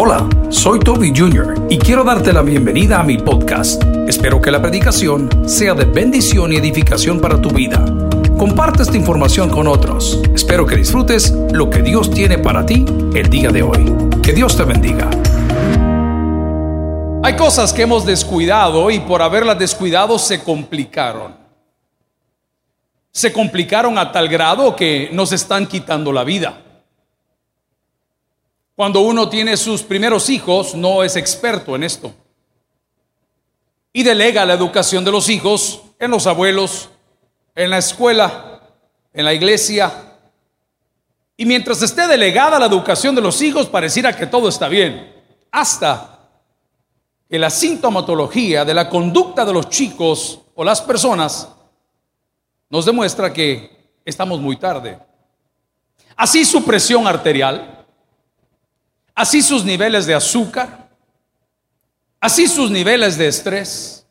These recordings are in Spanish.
Hola, soy Toby Jr. y quiero darte la bienvenida a mi podcast. Espero que la predicación sea de bendición y edificación para tu vida. Comparte esta información con otros. Espero que disfrutes lo que Dios tiene para ti el día de hoy. Que Dios te bendiga. Hay cosas que hemos descuidado y por haberlas descuidado se complicaron. Se complicaron a tal grado que nos están quitando la vida. Cuando uno tiene sus primeros hijos, no es experto en esto. Y delega la educación de los hijos en los abuelos, en la escuela, en la iglesia. Y mientras esté delegada la educación de los hijos, pareciera que todo está bien. Hasta que la sintomatología de la conducta de los chicos o las personas nos demuestra que estamos muy tarde. Así su presión arterial, así sus niveles de azúcar, así sus niveles de estrés,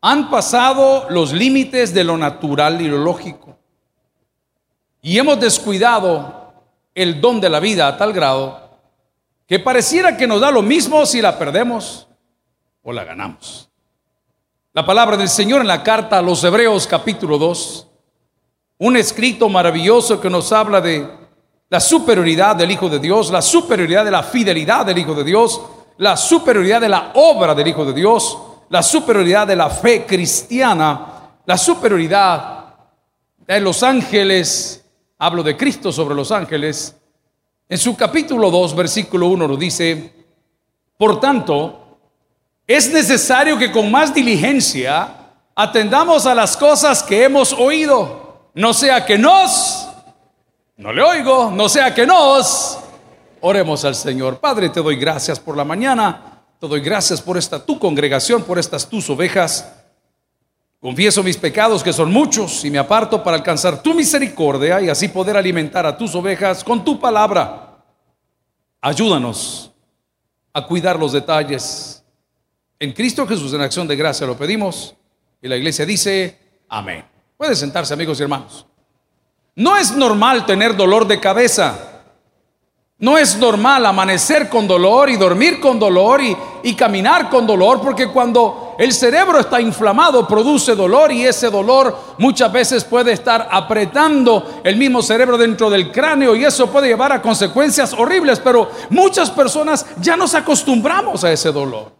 han pasado los límites de lo natural y lo lógico. Y hemos descuidado el don de la vida a tal grado que pareciera que nos da lo mismo si la perdemos o la ganamos. La palabra del Señor en la carta a los Hebreos capítulo 2, un escrito maravilloso que nos habla de la superioridad del Hijo de Dios, la superioridad de la fidelidad del Hijo de Dios, la superioridad de la obra del Hijo de Dios, la superioridad de la fe cristiana, la superioridad de los ángeles, hablo de Cristo sobre los ángeles, en su capítulo 2, versículo 1 nos dice, por tanto, es necesario que con más diligencia atendamos a las cosas que hemos oído, no sea que nos no le oigo, no sea que nos. Oremos al Señor. Padre, te doy gracias por la mañana. Te doy gracias por esta tu congregación, por estas tus ovejas. Confieso mis pecados que son muchos y me aparto para alcanzar tu misericordia y así poder alimentar a tus ovejas con tu palabra. Ayúdanos a cuidar los detalles. En Cristo Jesús en acción de gracia lo pedimos y la iglesia dice amén. Puede sentarse amigos y hermanos. No es normal tener dolor de cabeza. No es normal amanecer con dolor y dormir con dolor y, caminar con dolor, porque cuando el cerebro está inflamado produce dolor y ese dolor muchas veces puede estar apretando el mismo cerebro dentro del cráneo y eso puede llevar a consecuencias horribles, pero muchas personas ya nos acostumbramos a ese dolor.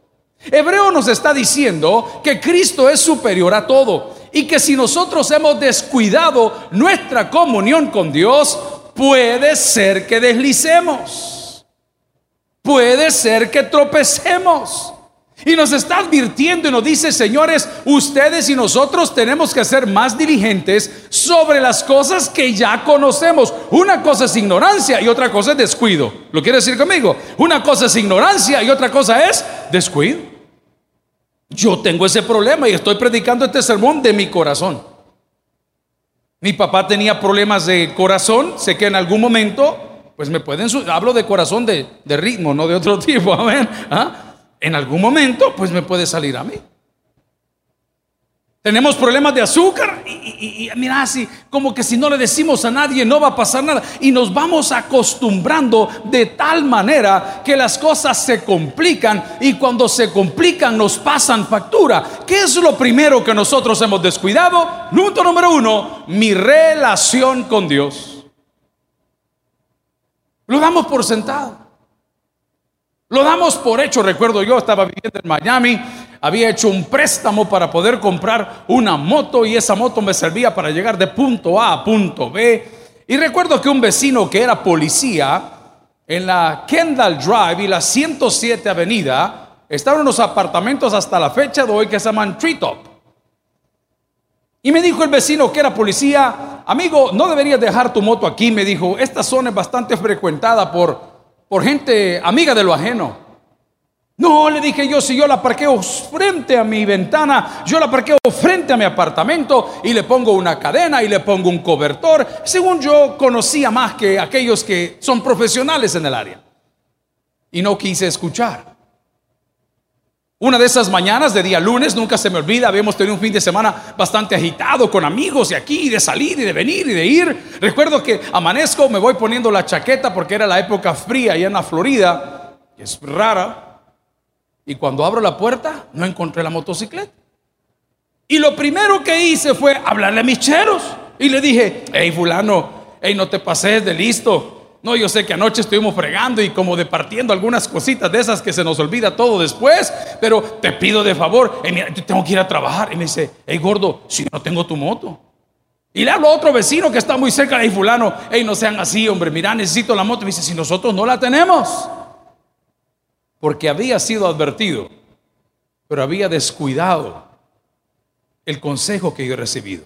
Hebreo nos está diciendo que Cristo es superior a todo y que si nosotros hemos descuidado nuestra comunión con Dios, puede ser que deslicemos. Puede ser que tropecemos. Y nos está advirtiendo y nos dice, señores, ustedes y nosotros tenemos que ser más diligentes sobre las cosas que ya conocemos. Una cosa es ignorancia y otra cosa es descuido. ¿Lo quiere decir conmigo? Una cosa es ignorancia y otra cosa es descuido. Yo tengo ese problema y estoy predicando este sermón de mi corazón. Mi papá tenía problemas de corazón, sé que en algún momento, pues me pueden, hablo de corazón de, ritmo, no de otro tipo, amén. ¿Ah? En algún momento, pues me puede salir a mí. Tenemos problemas de azúcar y, mira, así como que si no le decimos a nadie no va a pasar nada. Y nos vamos acostumbrando de tal manera que las cosas se complican y cuando se complican nos pasan factura. ¿Qué es lo primero que nosotros hemos descuidado? Punto número uno, mi relación con Dios. Lo damos por sentado. Lo damos por hecho. Recuerdo yo estaba viviendo en Miami había hecho un préstamo para poder comprar una moto y esa moto me servía para llegar de punto A a punto B. Y recuerdo que un vecino que era policía en la Kendall Drive y la 107 Avenida estaban unos apartamentos hasta la fecha de hoy que se llaman Treetop. Y me dijo el vecino que era policía, amigo, no deberías dejar tu moto aquí. Me dijo, esta zona es bastante frecuentada por, por gente amiga de lo ajeno. No, le dije yo, si yo la parqueo frente a mi ventana, yo la parqueo frente a mi apartamento y le pongo una cadena y le pongo un cobertor, según yo conocía más que aquellos que son profesionales en el área. Y no quise escuchar. Una de esas mañanas de día lunes, nunca se me olvida, habíamos tenido un fin de semana bastante agitado con amigos y aquí, de salir y de venir y de ir. Recuerdo que amanezco, me voy poniendo la chaqueta porque era la época fría allá en la Florida que es rara, y cuando abro la puerta no encontré la motocicleta. Y lo primero que hice fue hablarle a mis cheros. Y le dije, hey fulano, hey no te pases de listo. No, yo sé que anoche estuvimos fregando y como departiendo algunas cositas de esas que se nos olvida todo después, pero te pido de favor, hey, mira, yo tengo que ir a trabajar. Y me dice, hey gordo, si no tengo tu moto. Y le hablo a otro vecino que está muy cerca de fulano, hey, no sean así, hombre, mira, necesito la moto. Y me dice, si nosotros no la tenemos. Porque había sido advertido, pero había descuidado el consejo que yo he recibido.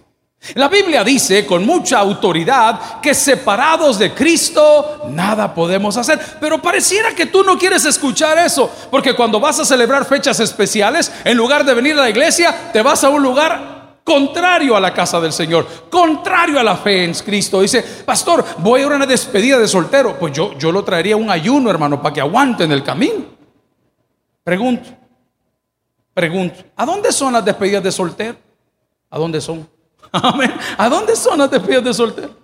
La Biblia dice con mucha autoridad que separados de Cristo nada podemos hacer. Pero pareciera que tú no quieres escuchar eso, porque cuando vas a celebrar fechas especiales, en lugar de venir a la iglesia, te vas a un lugar contrario a la casa del Señor, contrario a la fe en Cristo. Dice, pastor, voy a una despedida de soltero. Pues yo, yo lo traería un ayuno, hermano, para que aguanten el camino. Pregunto, pregunto, ¿a dónde son las despedidas de soltero? ¿A dónde son? Amén. ¿A dónde son las despedidas de soltero?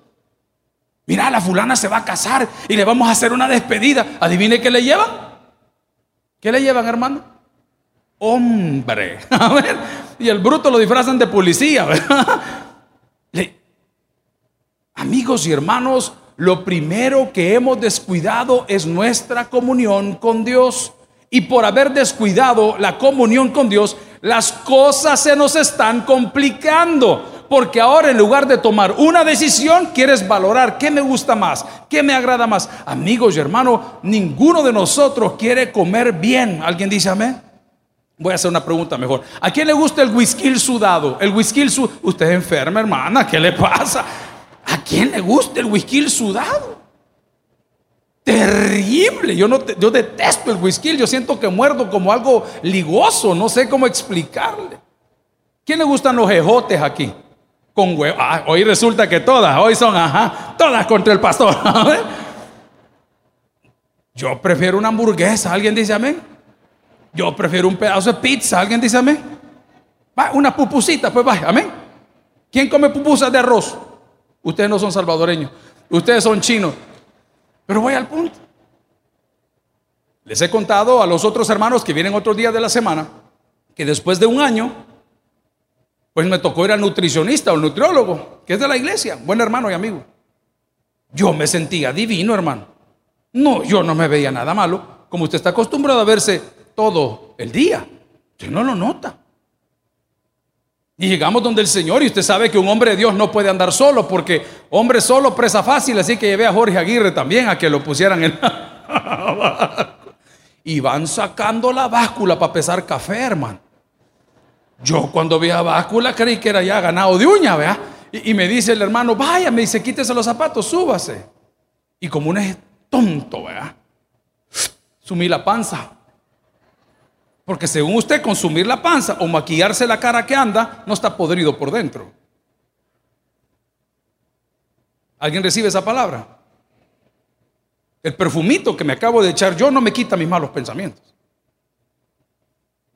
Mira, la fulana se va a casar y le vamos a hacer una despedida. Adivine qué le llevan. ¿Qué le llevan, hermano? Hombre. ver Y el bruto lo disfrazan de policía. Amigos y hermanos, lo primero que hemos descuidado es nuestra comunión con Dios. Y por haber descuidado la comunión con Dios, las cosas se nos están complicando porque ahora en lugar de tomar una decisión, quieres valorar qué me gusta más, qué me agrada más. Amigos y hermanos, ninguno de nosotros quiere comer bien. ¿Alguien dice amén? Voy a hacer una pregunta mejor. ¿A quién le gusta el whisky sudado? El whisky sudado. Usted es enferma, hermana, ¿qué le pasa? ¿A quién le gusta el whisky sudado? Terrible. Yo, no yo detesto el whisky. Yo siento que muerdo como algo ligoso. No sé cómo explicarle. ¿Quién le gustan los ejotes aquí? con huevo. Ah, hoy resulta que todas, hoy son, ajá, todas contra el pastor. Yo prefiero una hamburguesa, ¿alguien dice amén? Yo prefiero un pedazo de pizza, ¿alguien dice amén? Va, una pupusita, pues vaya, amén. ¿Quién come pupusas de arroz? Ustedes no son salvadoreños, ustedes son chinos. Pero voy al punto. Les he contado a los otros hermanos que vienen otros días de la semana que después de un año pues me tocó ir al nutricionista o nutriólogo, que es de la iglesia, buen hermano y amigo. Yo me sentía divino, hermano. No, yo no me veía nada malo, como usted está acostumbrado a verse todo el día. Usted no lo nota. Y llegamos donde el Señor y usted sabe que un hombre de Dios no puede andar solo porque hombre solo presa fácil, así que llevé a Jorge Aguirre también a que lo pusieran en y van sacando la báscula para pesar café, hermano. Yo cuando vi a báscula creí que era ya ganado de uña, ¿vea? Y, me dice el hermano, vaya, me dice, quítese los zapatos, súbase. Y como uno es tonto, ¿vea? Sumí la panza. Porque según usted, consumir la panza o maquillarse la cara que anda, no está podrido por dentro. ¿Alguien recibe esa palabra? El perfumito que me acabo de echar yo no me quita mis malos pensamientos.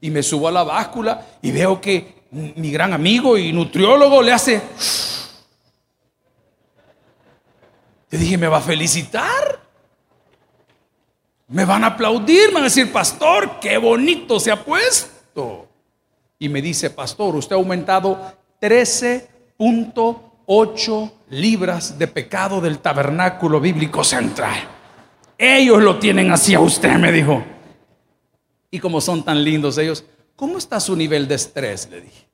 Y me subo a la báscula y veo que mi gran amigo y nutriólogo le hace... Yo dije, ¿me va a felicitar? Me van a aplaudir, me van a decir, pastor, qué bonito se ha puesto. Y me dice, pastor, usted ha aumentado 13.8 libras de pecado del tabernáculo bíblico central. Ellos lo tienen así a usted, me dijo. Y como son tan lindos ellos, ¿cómo está su nivel de estrés? Le dije.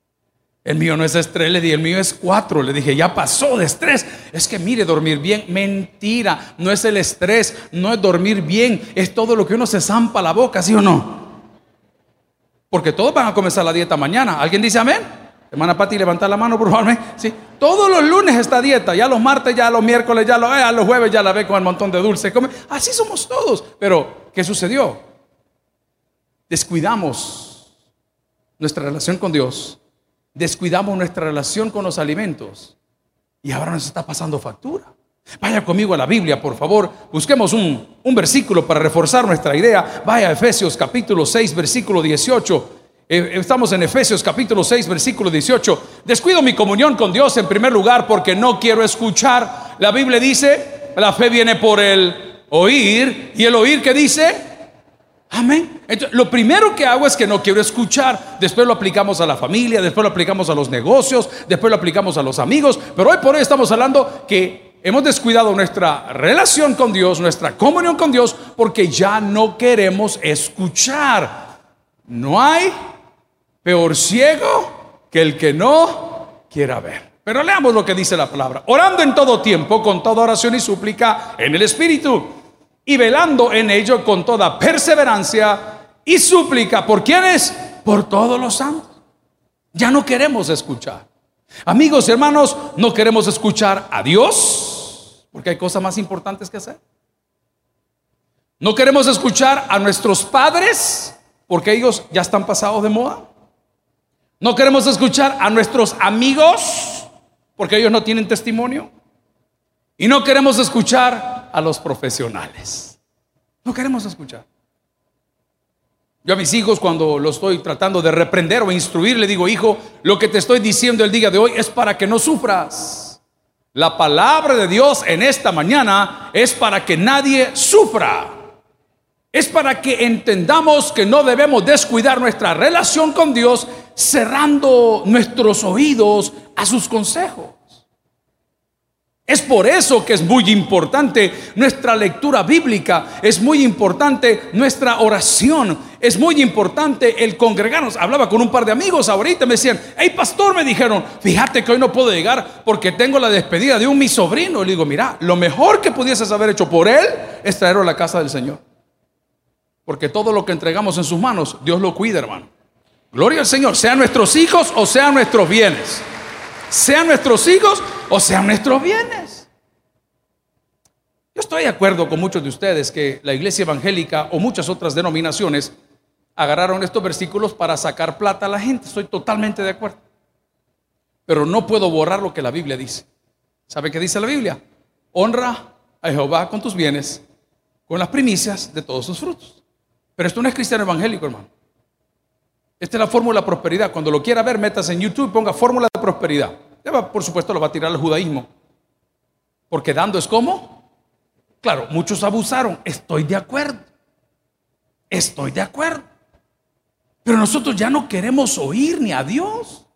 El mío no es estrés, le dije, el mío es cuatro. Le dije, ya pasó de estrés. Es que mire, dormir bien, mentira. No es el estrés, no es dormir bien, es todo lo que uno se zampa la boca, ¿sí o no? Porque todos van a comenzar la dieta mañana. ¿Alguien dice amén? Hermana Pati, levanta la mano, por favor. Sí. Todos los lunes esta dieta, ya los martes, ya los miércoles, ya los, eh, los jueves ya la ve con el montón de dulce. Así somos todos. Pero, ¿qué sucedió? descuidamos nuestra relación con Dios, descuidamos nuestra relación con los alimentos y ahora nos está pasando factura. Vaya conmigo a la Biblia, por favor. Busquemos un, un versículo para reforzar nuestra idea. Vaya a Efesios capítulo 6, versículo 18. Eh, estamos en Efesios capítulo 6, versículo 18. Descuido mi comunión con Dios en primer lugar porque no quiero escuchar. La Biblia dice, la fe viene por el oír. ¿Y el oír qué dice? Amén. Lo primero que hago es que no quiero escuchar. Después lo aplicamos a la familia, después lo aplicamos a los negocios, después lo aplicamos a los amigos. Pero hoy por hoy estamos hablando que hemos descuidado nuestra relación con Dios, nuestra comunión con Dios, porque ya no queremos escuchar. No hay peor ciego que el que no quiera ver. Pero leamos lo que dice la palabra. Orando en todo tiempo, con toda oración y súplica en el Espíritu y velando en ello con toda perseverancia y súplica. ¿Por quiénes? Por todos los santos. Ya no queremos escuchar. Amigos y hermanos, no queremos escuchar a Dios, porque hay cosas más importantes que hacer. No queremos escuchar a nuestros padres, porque ellos ya están pasados de moda. No queremos escuchar a nuestros amigos, porque ellos no tienen testimonio. Y no queremos escuchar a los profesionales. No queremos escuchar. Yo a mis hijos cuando los estoy tratando de reprender o instruir, le digo, hijo, lo que te estoy diciendo el día de hoy es para que no sufras. La palabra de Dios en esta mañana es para que nadie sufra. Es para que entendamos que no debemos descuidar nuestra relación con Dios cerrando nuestros oídos a sus consejos. Es por eso que es muy importante nuestra lectura bíblica, es muy importante nuestra oración, es muy importante el congregarnos. Hablaba con un par de amigos ahorita, me decían, hey pastor, me dijeron, fíjate que hoy no puedo llegar porque tengo la despedida de un mi sobrino. Y le digo, mira, lo mejor que pudieses haber hecho por él es traerlo a la casa del Señor. Porque todo lo que entregamos en sus manos, Dios lo cuida, hermano. Gloria al Señor, sean nuestros hijos o sean nuestros bienes sean nuestros hijos o sean nuestros bienes. Yo estoy de acuerdo con muchos de ustedes que la iglesia evangélica o muchas otras denominaciones agarraron estos versículos para sacar plata a la gente. Estoy totalmente de acuerdo. Pero no puedo borrar lo que la Biblia dice. ¿Sabe qué dice la Biblia? Honra a Jehová con tus bienes, con las primicias de todos sus frutos. Pero esto no es cristiano evangélico, hermano. Esta es la fórmula de prosperidad. Cuando lo quiera ver, metas en YouTube y ponga fórmula de prosperidad. Por supuesto, lo va a tirar el judaísmo. Porque dando es como. Claro, muchos abusaron. Estoy de acuerdo. Estoy de acuerdo. Pero nosotros ya no queremos oír ni a Dios.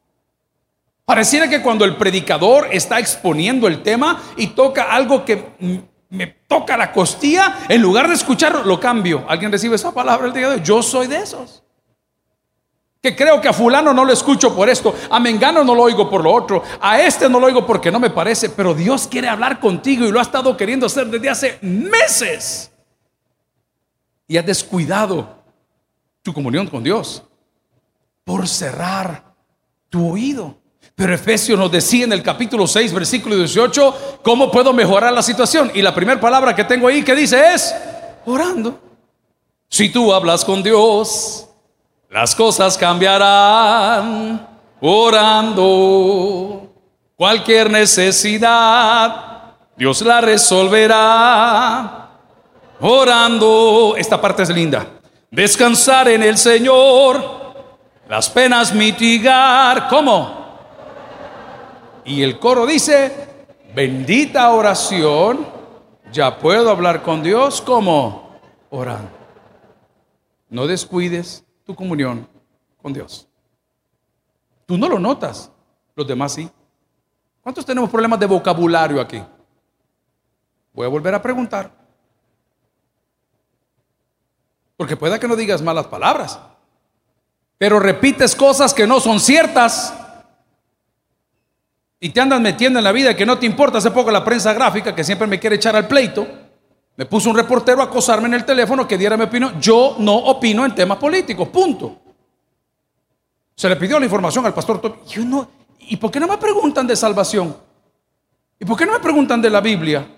Pareciera que cuando el predicador está exponiendo el tema y toca algo que me toca la costilla, en lugar de escucharlo, lo cambio. ¿Alguien recibe esa palabra el día de? Yo soy de esos. Que creo que a fulano no lo escucho por esto, a Mengano no lo oigo por lo otro, a este no lo oigo porque no me parece, pero Dios quiere hablar contigo y lo ha estado queriendo hacer desde hace meses. Y has descuidado tu comunión con Dios por cerrar tu oído. Pero Efesios nos decía en el capítulo 6, versículo 18, ¿cómo puedo mejorar la situación? Y la primera palabra que tengo ahí que dice es, orando. Si tú hablas con Dios, las cosas cambiarán orando. Cualquier necesidad, Dios la resolverá orando. Esta parte es linda. Descansar en el Señor, las penas mitigar. ¿Cómo? Y el coro dice, bendita oración, ya puedo hablar con Dios como orando. No descuides tu comunión con Dios. Tú no lo notas, los demás sí. ¿Cuántos tenemos problemas de vocabulario aquí? Voy a volver a preguntar. Porque pueda que no digas malas palabras, pero repites cosas que no son ciertas y te andas metiendo en la vida que no te importa. Hace poco la prensa gráfica, que siempre me quiere echar al pleito, me puso un reportero a acosarme en el teléfono que diera mi opinión. Yo no opino en temas políticos, punto. Se le pidió la información al pastor Yo no, ¿Y por qué no me preguntan de salvación? ¿Y por qué no me preguntan de la Biblia?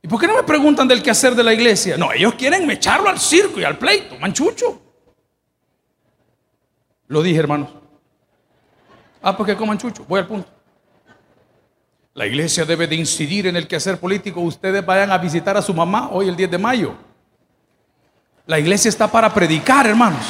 ¿Y por qué no me preguntan del quehacer de la iglesia? No, ellos quieren echarlo al circo y al pleito, manchucho. Lo dije, hermanos. Ah, porque como manchucho, voy al punto. La iglesia debe de incidir en el quehacer político. Ustedes vayan a visitar a su mamá hoy el 10 de mayo. La iglesia está para predicar, hermanos.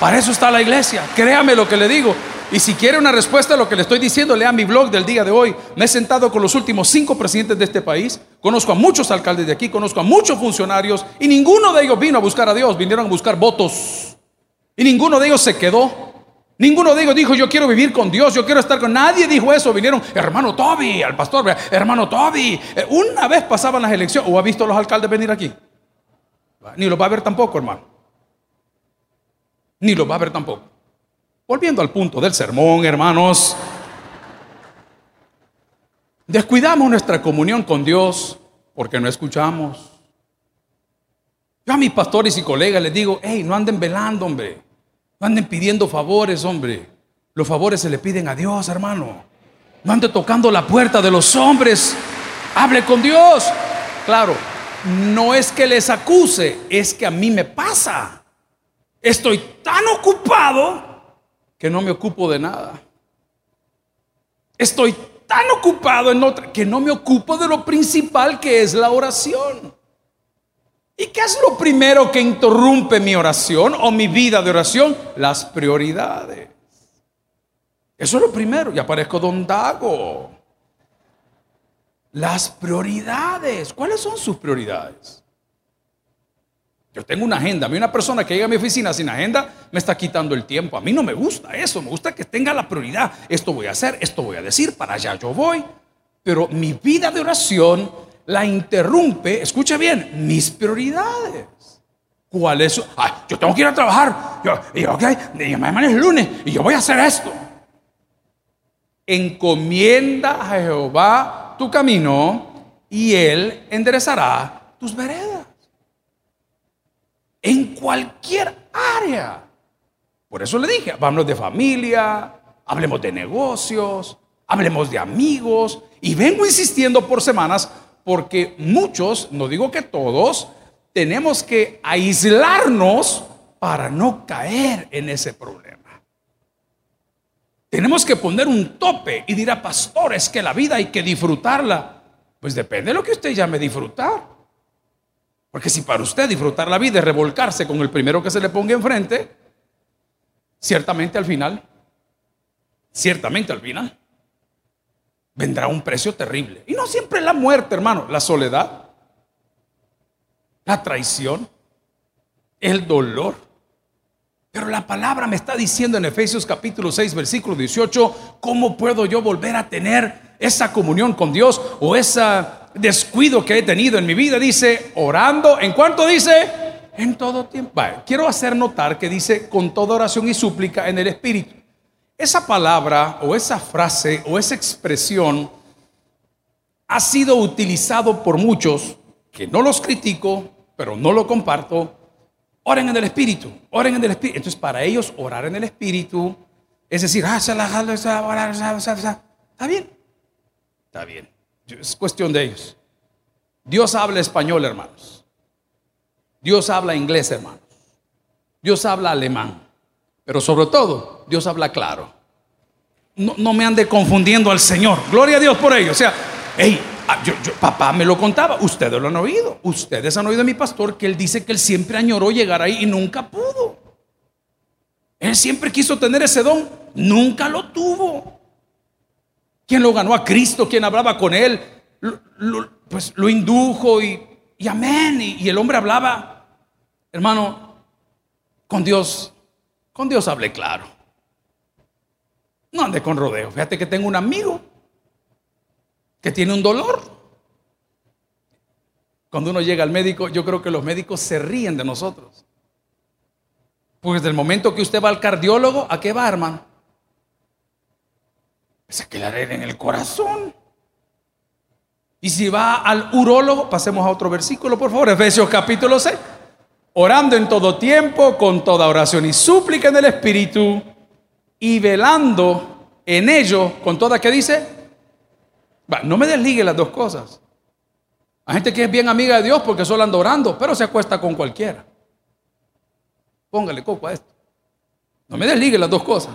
Para eso está la iglesia. Créame lo que le digo. Y si quiere una respuesta a lo que le estoy diciendo, lea mi blog del día de hoy. Me he sentado con los últimos cinco presidentes de este país, Conozco a muchos alcaldes de aquí, conozco a muchos funcionarios y ninguno de ellos vino a buscar a Dios, vinieron a buscar votos. Y ninguno de ellos se quedó. Ninguno de ellos dijo, yo quiero vivir con Dios, yo quiero estar con... Nadie dijo eso. Vinieron, hermano Toby, al pastor, hermano Toby. Eh, una vez pasaban las elecciones, ¿o ha visto a los alcaldes venir aquí? Ni los va a ver tampoco, hermano. Ni los va a ver tampoco. Volviendo al punto del sermón, hermanos. Descuidamos nuestra comunión con Dios porque no escuchamos. Yo a mis pastores y colegas les digo, hey, no anden velando, hombre. No anden pidiendo favores, hombre. Los favores se le piden a Dios, hermano. No ande tocando la puerta de los hombres. Hable con Dios. Claro, no es que les acuse, es que a mí me pasa. Estoy tan ocupado que no me ocupo de nada. Estoy tan ocupado en otra que no me ocupo de lo principal que es la oración. ¿Y qué es lo primero que interrumpe mi oración o mi vida de oración? Las prioridades. Eso es lo primero. Y aparezco don Dago. Las prioridades. ¿Cuáles son sus prioridades? Yo tengo una agenda. A mí una persona que llega a mi oficina sin agenda me está quitando el tiempo. A mí no me gusta eso. Me gusta que tenga la prioridad. Esto voy a hacer, esto voy a decir, para allá yo voy. Pero mi vida de oración la interrumpe, escuche bien, mis prioridades. ¿Cuál es? Ay, yo tengo que ir a trabajar. Yo, y ok, y mañana es lunes y yo voy a hacer esto. Encomienda a Jehová tu camino y él enderezará tus veredas en cualquier área. Por eso le dije, hablemos de familia, hablemos de negocios, hablemos de amigos. Y vengo insistiendo por semanas porque muchos, no digo que todos, tenemos que aislarnos para no caer en ese problema. Tenemos que poner un tope y dirá, pastor, es que la vida hay que disfrutarla. Pues depende de lo que usted llame disfrutar. Porque si para usted disfrutar la vida es revolcarse con el primero que se le ponga enfrente, ciertamente al final, ciertamente al final, vendrá un precio terrible. Y no siempre la muerte, hermano, la soledad, la traición, el dolor. Pero la palabra me está diciendo en Efesios capítulo 6, versículo 18, ¿cómo puedo yo volver a tener esa comunión con Dios o esa descuido que he tenido en mi vida, dice, orando, ¿en cuánto dice? En todo tiempo. quiero hacer notar que dice con toda oración y súplica en el Espíritu. Esa palabra o esa frase o esa expresión ha sido utilizado por muchos, que no los critico, pero no lo comparto. Oren en el Espíritu, oren en el Espíritu. Entonces, para ellos, orar en el Espíritu es decir, está bien, está bien. Es cuestión de ellos. Dios habla español, hermanos. Dios habla inglés, hermanos. Dios habla alemán. Pero sobre todo, Dios habla claro. No, me ande confundiendo al Señor. Gloria a Dios por ello. O sea, hey, ah, yo, papá me lo contaba. Ustedes lo han oído. Ustedes han oído de mi pastor que él dice que él siempre añoró llegar ahí y nunca pudo. Él siempre quiso tener ese don. Nunca lo tuvo. ¿Quién lo ganó a Cristo? ¿Quién hablaba con él? pues lo indujo y, amén. Y, el hombre hablaba, hermano, con Dios, con Dios hable claro. No ande con rodeo. Fíjate que tengo un amigo que tiene un dolor. Cuando uno llega al médico, yo creo que los médicos se ríen de nosotros. Pues desde el momento que usted va al cardiólogo, ¿a qué va, hermano? Se que la en el corazón. Y si va al urólogo, pasemos a otro versículo, por favor, Efesios capítulo 6. Orando en todo tiempo, con toda oración y súplica en el Espíritu, y velando en ello, con toda que dice, no me desligue las dos cosas. Hay gente que es bien amiga de Dios porque solo anda orando, pero se acuesta con cualquiera. Póngale coco a esto. No me desligue las dos cosas.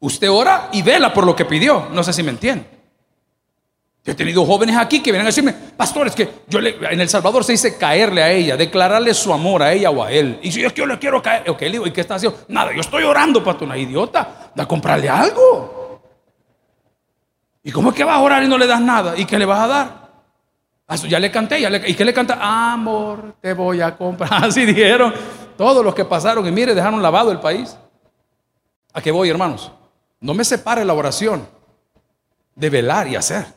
Usted ora y vela por lo que pidió. No sé si me entiende. He tenido jóvenes aquí que vienen a decirme, pastores, que yo le, en El Salvador se dice caerle a ella, declararle su amor a ella o a él. Y si yo, yo le quiero caer, ok, le digo, ¿y qué está haciendo? Nada, yo estoy orando, pastor, una idiota, da comprarle algo. ¿Y cómo es que vas a orar y no le das nada? ¿Y qué le vas a dar? Ah, Ya le canté, ¿y qué le canta? Amor, te voy a comprar. Así dijeron todos los que pasaron y mire, dejaron lavado el país. ¿A qué voy, hermanos? No me separe la oración de velar y hacer.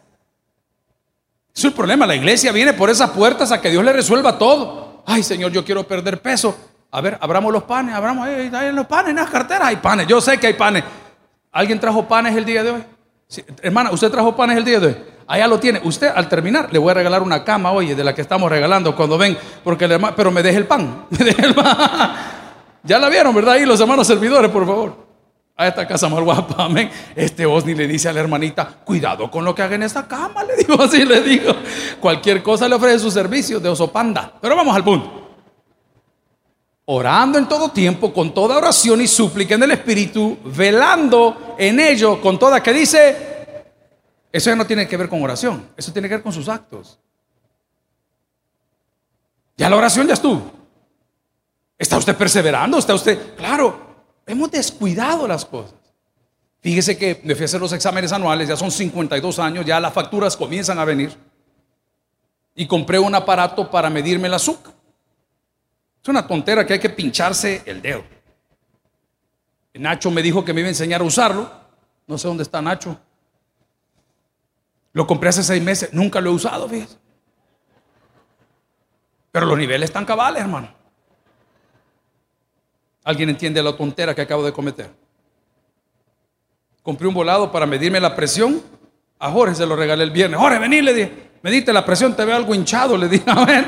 Es el problema. La iglesia viene por esas puertas a que Dios le resuelva todo. Ay, Señor, yo quiero perder peso. A ver, abramos los panes, abramos ahí, ahí los panes, en las carteras hay panes. Yo sé que hay panes. ¿Alguien trajo panes el día de hoy? Hermana, ¿usted trajo panes el día de hoy? Allá lo tiene. Usted al terminar le voy a regalar una cama, oye, de la que estamos regalando cuando ven, porque el hermano, pero me deje el pan. Me deje el pan. Ya la vieron, ¿verdad? Ahí los hermanos servidores, por favor. A esta casa más guapa, amén. Este Osni le dice a la hermanita, cuidado con lo que haga en esta cama, le digo así, le digo. Cualquier cosa le ofrece su servicio de oso panda. Pero vamos al punto. Orando en todo tiempo, con toda oración y súplica en el Espíritu, velando en ello con toda que dice, eso ya no tiene que ver con oración, eso tiene que ver con sus actos. Ya la oración ya estuvo. ¿Está usted perseverando? ¿Está usted? Claro, hemos descuidado las cosas. Fíjese que me fui a hacer los exámenes anuales, ya son 52 años, ya las facturas comienzan a venir. Y compré un aparato para medirme el azúcar. Es una tontera que hay que pincharse el dedo. Nacho me dijo que me iba a enseñar a usarlo. No sé dónde está Nacho. Lo compré hace seis meses, nunca lo he usado, fíjese. Pero los niveles están cabales, hermano. ¿Alguien entiende la tontera que acabo de cometer? Compré un volado para medirme la presión. A Jorge se lo regalé el viernes. Jorge, vení, le dije. Medite la presión, te veo algo hinchado, le dije. A ver.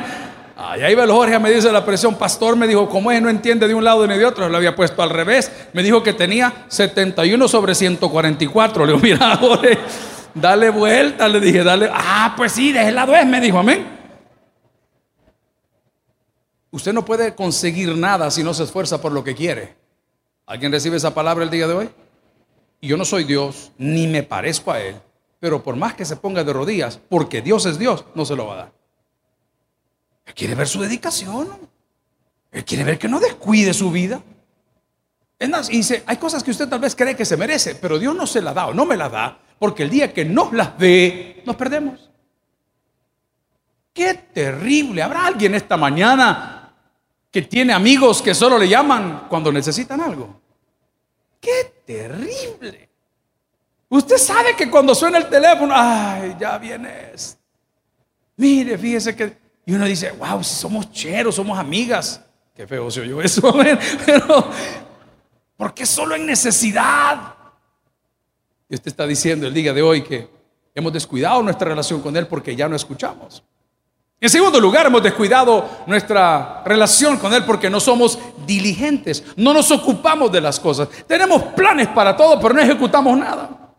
Allá iba el Jorge a medirse la presión. Pastor me dijo, ¿cómo es? No entiende de un lado ni de otro. Lo había puesto al revés. Me dijo que tenía 71 sobre 144. Le digo, mira, Jorge, dale vuelta. Le dije, dale. Ah, pues sí, de ese lado es, me dijo, amén. Usted no puede conseguir nada si no se esfuerza por lo que quiere. ¿Alguien recibe esa palabra el día de hoy? Yo no soy Dios, ni me parezco a Él, pero por más que se ponga de rodillas, porque Dios es Dios, no se lo va a dar. Él quiere ver su dedicación. Él quiere ver que no descuide su vida. Y dice, hay cosas que usted tal vez cree que se merece, pero Dios no se la da o no me la da, porque el día que nos las dé, nos perdemos. Qué terrible. ¿Habrá alguien esta mañana que tiene amigos que solo le llaman cuando necesitan algo? Qué terrible. Usted sabe que cuando suena el teléfono, ay, ya vienes. Mire, fíjese que. Y uno dice, wow, si somos cheros, somos amigas. Qué feo se oyó eso, pero ¿por qué solo en necesidad? Y usted está diciendo el día de hoy que hemos descuidado nuestra relación con Él porque ya no escuchamos. En segundo lugar, hemos descuidado nuestra relación con Él porque no somos diligentes, no nos ocupamos de las cosas. Tenemos planes para todo, pero no ejecutamos nada.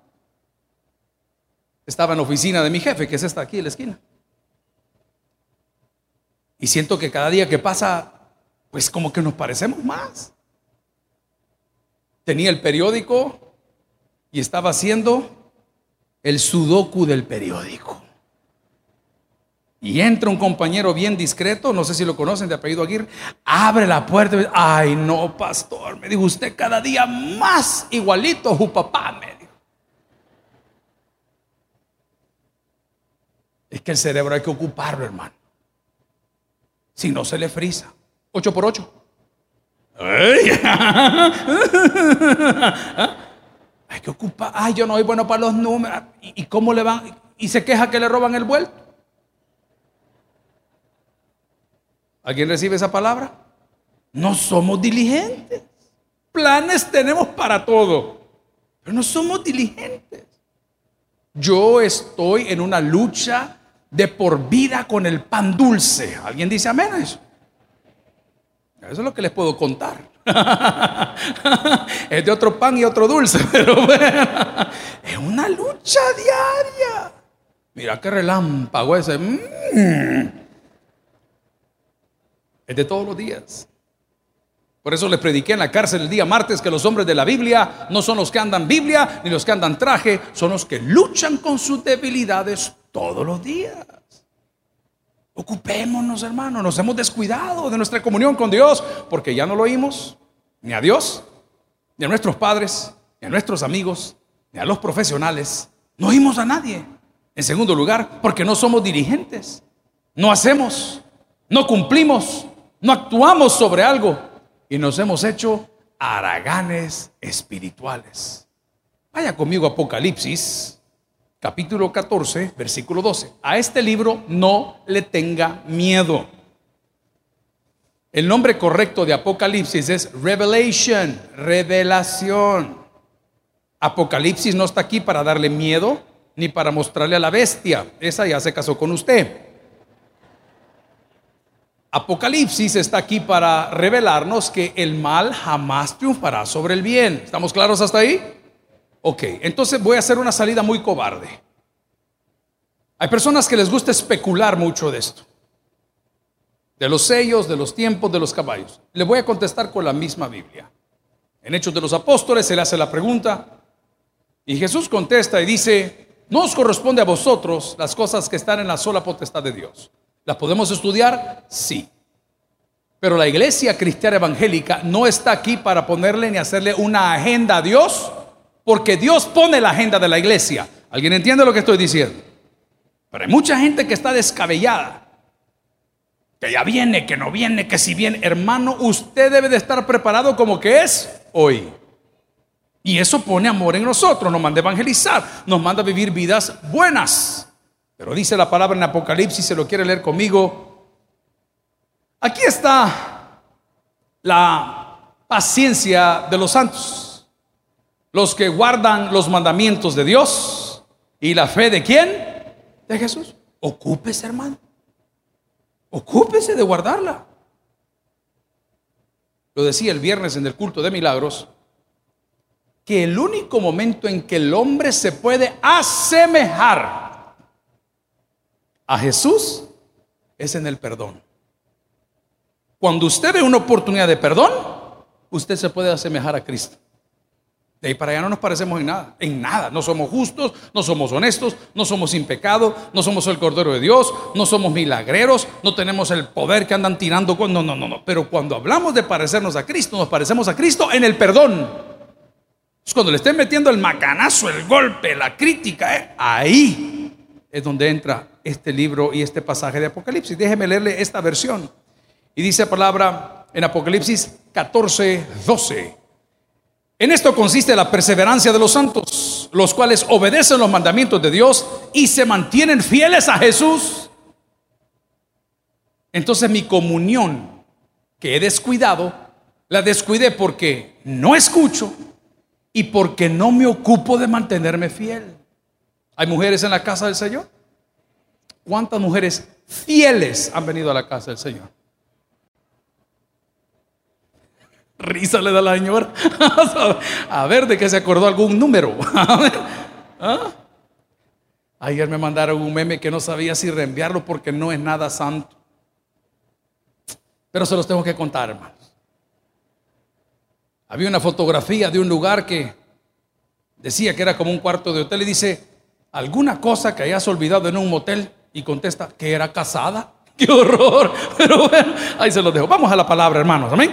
Estaba en la oficina de mi jefe, que es esta aquí en la esquina. Y siento que cada día que pasa, pues como que nos parecemos más. Tenía el periódico y estaba haciendo el sudoku del periódico. Y entra un compañero bien discreto, no sé si lo conocen, de apellido Aguirre, abre la puerta y dice, ay no, pastor, me dijo usted cada día más igualito su papá, me dijo. Es que el cerebro hay que ocuparlo, hermano. Si no se le frisa. Ocho por ocho. Hay que ocupar. Ay, yo no soy bueno para los números. ¿Y, y cómo le van? Y se queja que le roban el vuelto. ¿Alguien recibe esa palabra? No somos diligentes. Planes tenemos para todo, pero no somos diligentes. Yo estoy en una lucha de por vida con el pan dulce. ¿Alguien dice amén a eso? Eso es lo que les puedo contar. es de otro pan y otro dulce, pero bueno, es una lucha diaria. Mira qué relámpago ese. Mm. Es de todos los días. Por eso les prediqué en la cárcel el día martes que los hombres de la Biblia no son los que andan Biblia ni los que andan traje, son los que luchan con sus debilidades todos los días. Ocupémonos, hermanos, nos hemos descuidado de nuestra comunión con Dios porque ya no lo oímos ni a Dios, ni a nuestros padres, ni a nuestros amigos, ni a los profesionales. No oímos a nadie. En segundo lugar, porque no somos dirigentes. no hacemos, no cumplimos, no actuamos sobre algo y nos hemos hecho haraganes espirituales. Vaya conmigo Apocalipsis, capítulo 14, versículo 12. A este libro no le tenga miedo. El nombre correcto de Apocalipsis es Revelation, revelación. Apocalipsis no está aquí para darle miedo ni para mostrarle a la bestia. Esa ya se casó con usted. Apocalipsis está aquí para revelarnos que el mal jamás triunfará sobre el bien. ¿Estamos claros hasta ahí? Ok, entonces voy a hacer una salida muy cobarde. Hay personas que les gusta especular mucho de esto. De los sellos, de los tiempos, de los caballos. Le voy a contestar con la misma Biblia. En Hechos de los Apóstoles se le hace la pregunta y Jesús contesta y dice, no os corresponde a vosotros las cosas que están en la sola potestad de Dios ¿Las podemos estudiar? Sí. Pero la iglesia cristiana evangélica no está aquí para ponerle ni hacerle una agenda a Dios, porque Dios pone la agenda de la iglesia. ¿Alguien entiende lo que estoy diciendo? Pero hay mucha gente que está descabellada. Que ya viene, que no viene, que si viene. Hermano, usted debe de estar preparado como que es hoy. Y eso pone amor en nosotros, nos manda a evangelizar, nos manda a vivir vidas buenas. Pero dice la palabra en Apocalipsis, se lo quiere leer conmigo. Aquí está la paciencia de los santos, los que guardan los mandamientos de Dios y la fe de quién? De Jesús. Ocúpese, hermano. Ocúpese de guardarla. Lo decía el viernes en el culto de milagros, que el único momento en que el hombre se puede asemejar a Jesús es en el perdón. Cuando usted ve una oportunidad de perdón, usted se puede asemejar a Cristo. De ahí para allá no nos parecemos en nada, en nada. No somos justos, no somos honestos, no somos sin pecado, no somos el Cordero de Dios, no somos milagreros, no tenemos el poder que andan tirando. No, no, no, no. Pero cuando hablamos de parecernos a Cristo, nos parecemos a Cristo en el perdón. Cuando le estén metiendo el macanazo, el golpe, la crítica, ¿eh? ahí es donde entra este libro y este pasaje de Apocalipsis. Déjeme leerle esta versión. Y dice la palabra en Apocalipsis 14, 12. En esto consiste la perseverancia de los santos, los cuales obedecen los mandamientos de Dios y se mantienen fieles a Jesús. Entonces mi comunión que he descuidado, la descuidé porque no escucho y porque no me ocupo de mantenerme fiel. ¿Hay mujeres en la casa del Señor? ¿Cuántas mujeres fieles han venido a la casa del Señor? Risa le da la señora. A ver de qué se acordó algún número. ¿Ah? Ayer me mandaron un meme que no sabía si reenviarlo porque no es nada santo. Pero se los tengo que contar, hermanos. Había una fotografía de un lugar que decía que era como un cuarto de hotel y dice, alguna cosa que hayas olvidado en un motel y contesta que era casada. ¡Qué horror! Pero bueno, ahí se lo dejo. Vamos a la palabra, hermanos. Amén.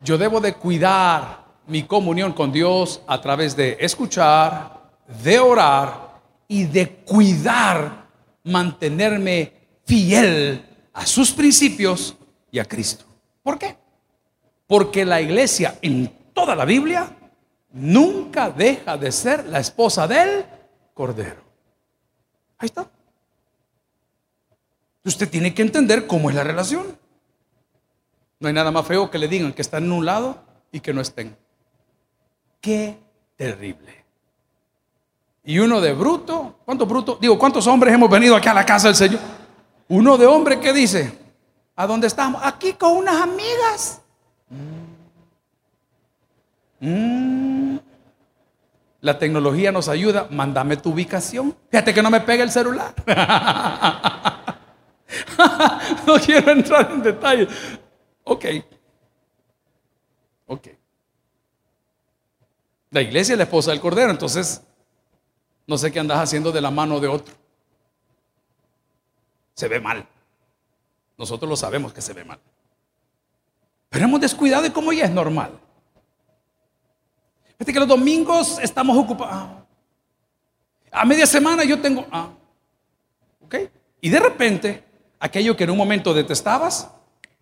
Yo debo de cuidar mi comunión con Dios a través de escuchar, de orar y de cuidar, mantenerme fiel a sus principios y a Cristo. ¿Por qué? Porque la iglesia en toda la Biblia nunca deja de ser la esposa del Cordero. Ahí está. Usted tiene que entender cómo es la relación. No hay nada más feo que le digan que están en un lado y que no estén. Qué terrible. Y uno de bruto, ¿cuántos bruto? Digo, ¿cuántos hombres hemos venido aquí a la casa del Señor? Uno de hombre que dice, ¿a dónde estamos? Aquí con unas amigas. Mm. La tecnología nos ayuda. Mándame tu ubicación. Fíjate que no me pega el celular. no quiero entrar en detalle. Ok. Ok. La iglesia es la esposa del Cordero, entonces no sé qué andas haciendo de la mano de otro. Se ve mal. Nosotros lo sabemos que se ve mal. Pero hemos descuidado de cómo ya es normal. Que los domingos estamos ocupados. A media semana yo tengo. Ah, ok. Y de repente, aquello que en un momento detestabas,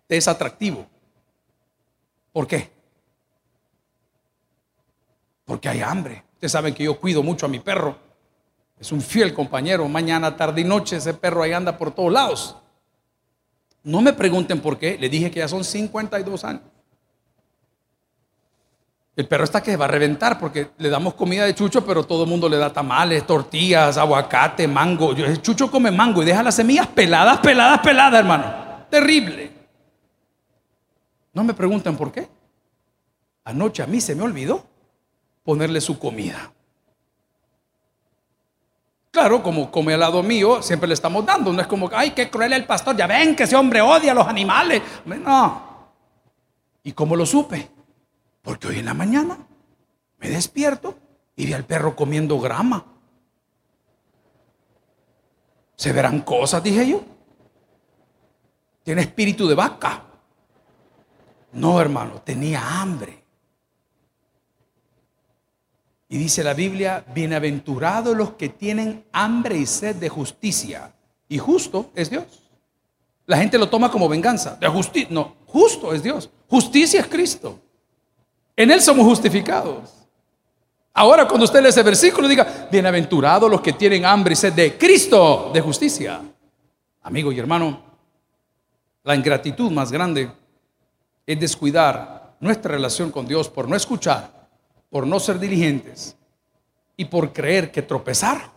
te es atractivo. ¿Por qué? Porque hay hambre. Ustedes saben que yo cuido mucho a mi perro. Es un fiel compañero. Mañana, tarde y noche ese perro ahí anda por todos lados. No me pregunten por qué. Le dije que ya son 52 años. El perro está que va a reventar porque le damos comida de chucho, pero todo el mundo le da tamales, tortillas, aguacate, mango. El chucho come mango y deja las semillas peladas, peladas, peladas, hermano. Terrible. No me pregunten por qué. Anoche a mí se me olvidó ponerle su comida. Claro, como come al lado mío, siempre le estamos dando. No es como, ay, qué cruel el pastor. Ya ven que ese hombre odia a los animales. No. ¿Y cómo lo supe? Porque hoy en la mañana me despierto y vi al perro comiendo grama. Se verán cosas, dije yo. Tiene espíritu de vaca. No, hermano, tenía hambre. Y dice la Biblia, bienaventurados los que tienen hambre y sed de justicia. Y justo es Dios. La gente lo toma como venganza. De justicia. No, justo es Dios. Justicia es Cristo. En Él somos justificados. Ahora cuando usted lee ese versículo, diga, bienaventurados los que tienen hambre y sed de Cristo, de justicia. Amigo y hermano, la ingratitud más grande es descuidar nuestra relación con Dios por no escuchar, por no ser diligentes y por creer que tropezar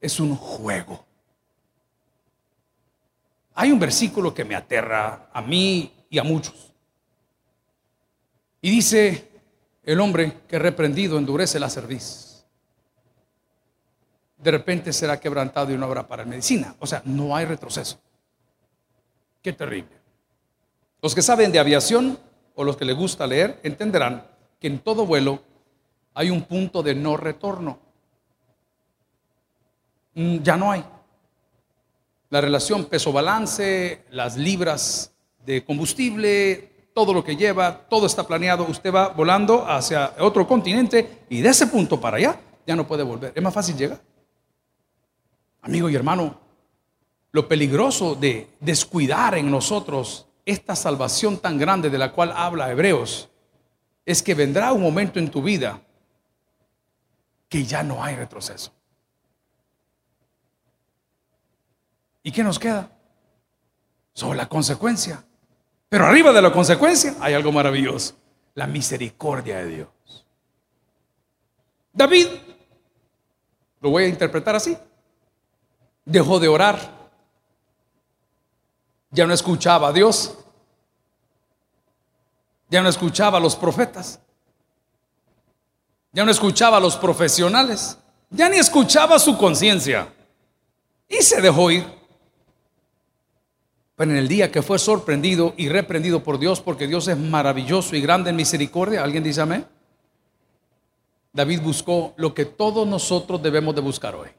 es un juego. Hay un versículo que me aterra a mí y a muchos. Y dice el hombre que reprendido endurece la cerviz. De repente será quebrantado y no habrá para medicina. O sea, no hay retroceso. Qué terrible. Los que saben de aviación o los que les gusta leer entenderán que en todo vuelo hay un punto de no retorno. Mm, ya no hay. La relación peso-balance, las libras de combustible, todo lo que lleva, todo está planeado, usted va volando hacia otro continente y de ese punto para allá ya no puede volver. Es más fácil llegar. Amigo y hermano, lo peligroso de descuidar en nosotros esta salvación tan grande de la cual habla Hebreos es que vendrá un momento en tu vida que ya no hay retroceso. ¿Y qué nos queda? Solo la consecuencia. Pero arriba de la consecuencia hay algo maravilloso, la misericordia de Dios. David, lo voy a interpretar así, dejó de orar, ya no escuchaba a Dios, ya no escuchaba a los profetas, ya no escuchaba a los profesionales, ya ni escuchaba su conciencia y se dejó ir. Pero en el día que fue sorprendido y reprendido por Dios, porque Dios es maravilloso y grande en misericordia, ¿alguien dice amén? David buscó lo que todos nosotros debemos de buscar hoy.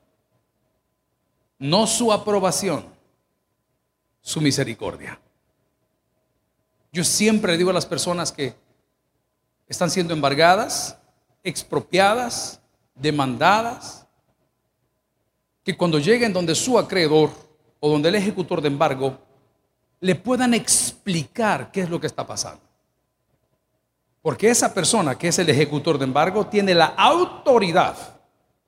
No su aprobación, su misericordia. Yo siempre digo a las personas que están siendo embargadas, expropiadas, demandadas, que cuando lleguen donde su acreedor o donde el ejecutor de embargo, le puedan explicar qué es lo que está pasando. Porque esa persona que es el ejecutor de embargo tiene la autoridad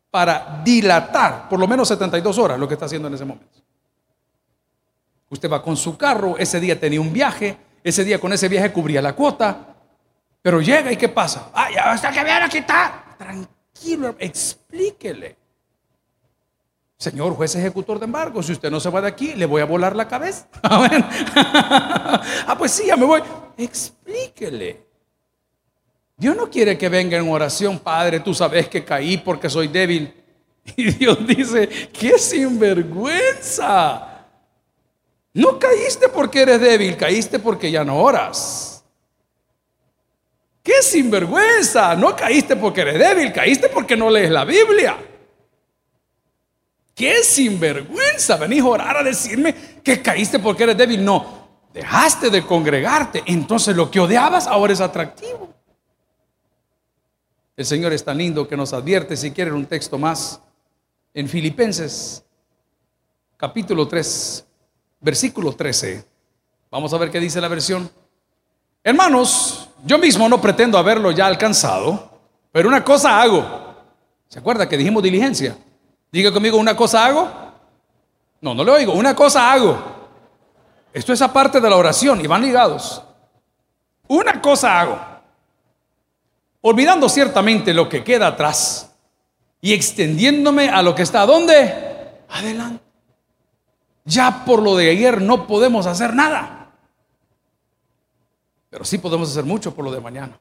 para dilatar por lo menos 72 horas lo que está haciendo en ese momento. Usted va con su carro, ese día tenía un viaje, ese día con ese viaje cubría la cuota, pero llega y ¿qué pasa? Ah, ya hasta que viene a quitar. Tranquilo, explíquele. Señor juez ejecutor de embargo, si usted no se va de aquí, le voy a volar la cabeza. ah, pues sí, ya me voy. Explíquele. Dios no quiere que venga en oración, Padre, tú sabes que caí porque soy débil. Y Dios dice, qué sinvergüenza. No caíste porque eres débil, caíste porque ya no oras. Qué sinvergüenza. No caíste porque eres débil, caíste porque no lees la Biblia. Qué sinvergüenza venís a orar a decirme que caíste porque eres débil. No, dejaste de congregarte. Entonces lo que odiabas ahora es atractivo. El Señor es tan lindo que nos advierte, si quieren un texto más, en Filipenses. capítulo 3, versículo 13. Vamos a ver qué dice la versión. Hermanos, yo mismo no pretendo haberlo ya alcanzado, pero una cosa hago. ¿Se acuerda que dijimos diligencia? Diga conmigo, una cosa hago. No, no le oigo, una cosa hago. Esto es aparte de la oración y van ligados. Una cosa hago. Olvidando ciertamente lo que queda atrás y extendiéndome a lo que está donde? Adelante. Ya por lo de ayer no podemos hacer nada. Pero sí podemos hacer mucho por lo de mañana.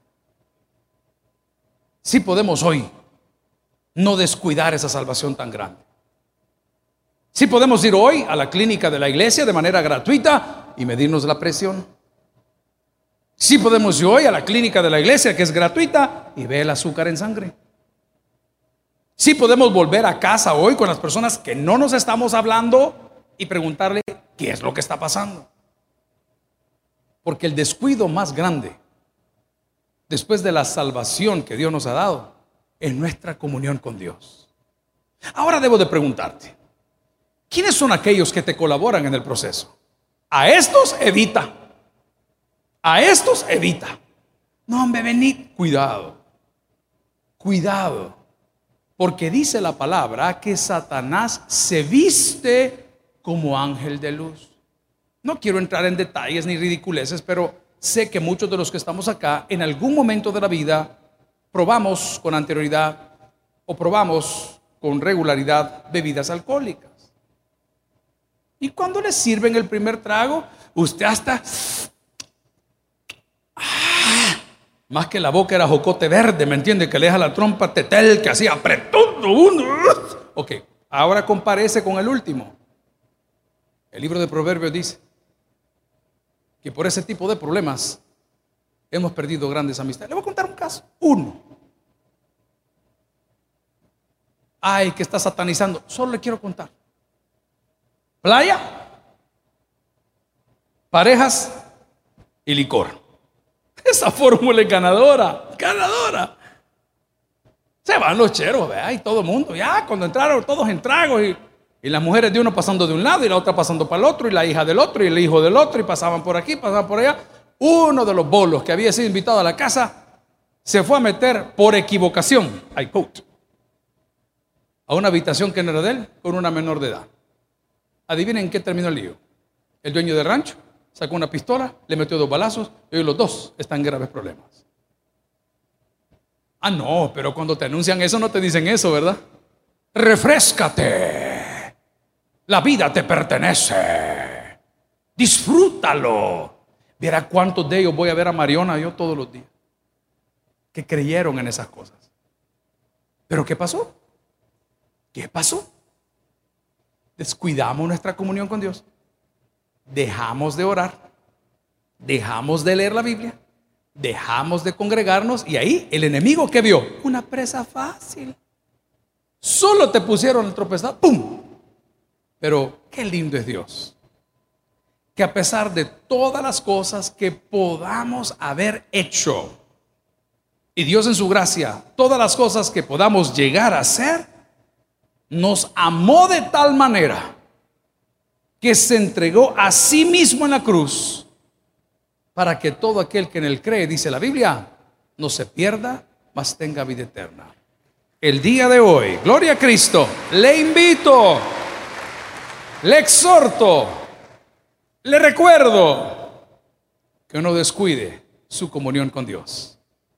Sí podemos hoy no descuidar esa salvación tan grande. Sí podemos ir hoy a la clínica de la iglesia de manera gratuita y medirnos la presión. Sí podemos ir hoy a la clínica de la iglesia que es gratuita y ver el azúcar en sangre. Sí podemos volver a casa hoy con las personas que no nos estamos hablando y preguntarle qué es lo que está pasando. Porque el descuido más grande después de la salvación que Dios nos ha dado es nuestra comunión con Dios. Ahora debo de preguntarte, ¿quiénes son aquellos que te colaboran en el proceso? A estos evita. A estos evita. No, hombre, venid. Cuidado. Cuidado. Porque dice la palabra que Satanás se viste como ángel de luz. No quiero entrar en detalles ni ridiculeces, pero sé que muchos de los que estamos acá en algún momento de la vida probamos con anterioridad o probamos con regularidad bebidas alcohólicas. Y cuando le sirven el primer trago, usted hasta... ¡ah! más que la boca era jocote verde, ¿me entiende? Que le deja la trompa tetel que hacía apretón uno. Ok, ahora comparece con el último. El libro de Proverbios dice que por ese tipo de problemas hemos perdido grandes amistades. Le voy a contar uno. Ay, que está satanizando. Solo le quiero contar. Playa, parejas y licor. Esa fórmula es ganadora, ganadora. Se van los cheros, vea, y todo el mundo. Ya, cuando entraron todos en tragos y y las mujeres de uno pasando de un lado y la otra pasando para el otro, y la hija del otro y el hijo del otro, y pasaban por aquí, pasaban por allá. Uno de los bolos que había sido invitado a la casa se fue a meter por equivocación, I quote, a una habitación que no era de él con una menor de edad. Adivinen en qué terminó el lío. El dueño del rancho sacó una pistola, le metió dos balazos y hoy los dos están en graves problemas. Ah, no, pero cuando te anuncian eso no te dicen eso, ¿verdad? Refrescate. La vida te pertenece. Disfrútalo. Verá cuántos de ellos voy a ver a Mariona yo todos los días. Que creyeron en esas cosas. Pero ¿qué pasó? ¿Qué pasó? Descuidamos nuestra comunión con Dios. Dejamos de orar. Dejamos de leer la Biblia. Dejamos de congregarnos. Y ahí el enemigo que vio, una presa fácil. Solo te pusieron el tropezado. ¡Pum! Pero qué lindo es Dios. Que a pesar de todas las cosas que podamos haber hecho, y Dios en su gracia, todas las cosas que podamos llegar a hacer, nos amó de tal manera que se entregó a sí mismo en la cruz para que todo aquel que en él cree, dice la Biblia, no se pierda, mas tenga vida eterna. El día de hoy, gloria a Cristo, le invito le exhorto, le recuerdo que no descuide su comunión con Dios.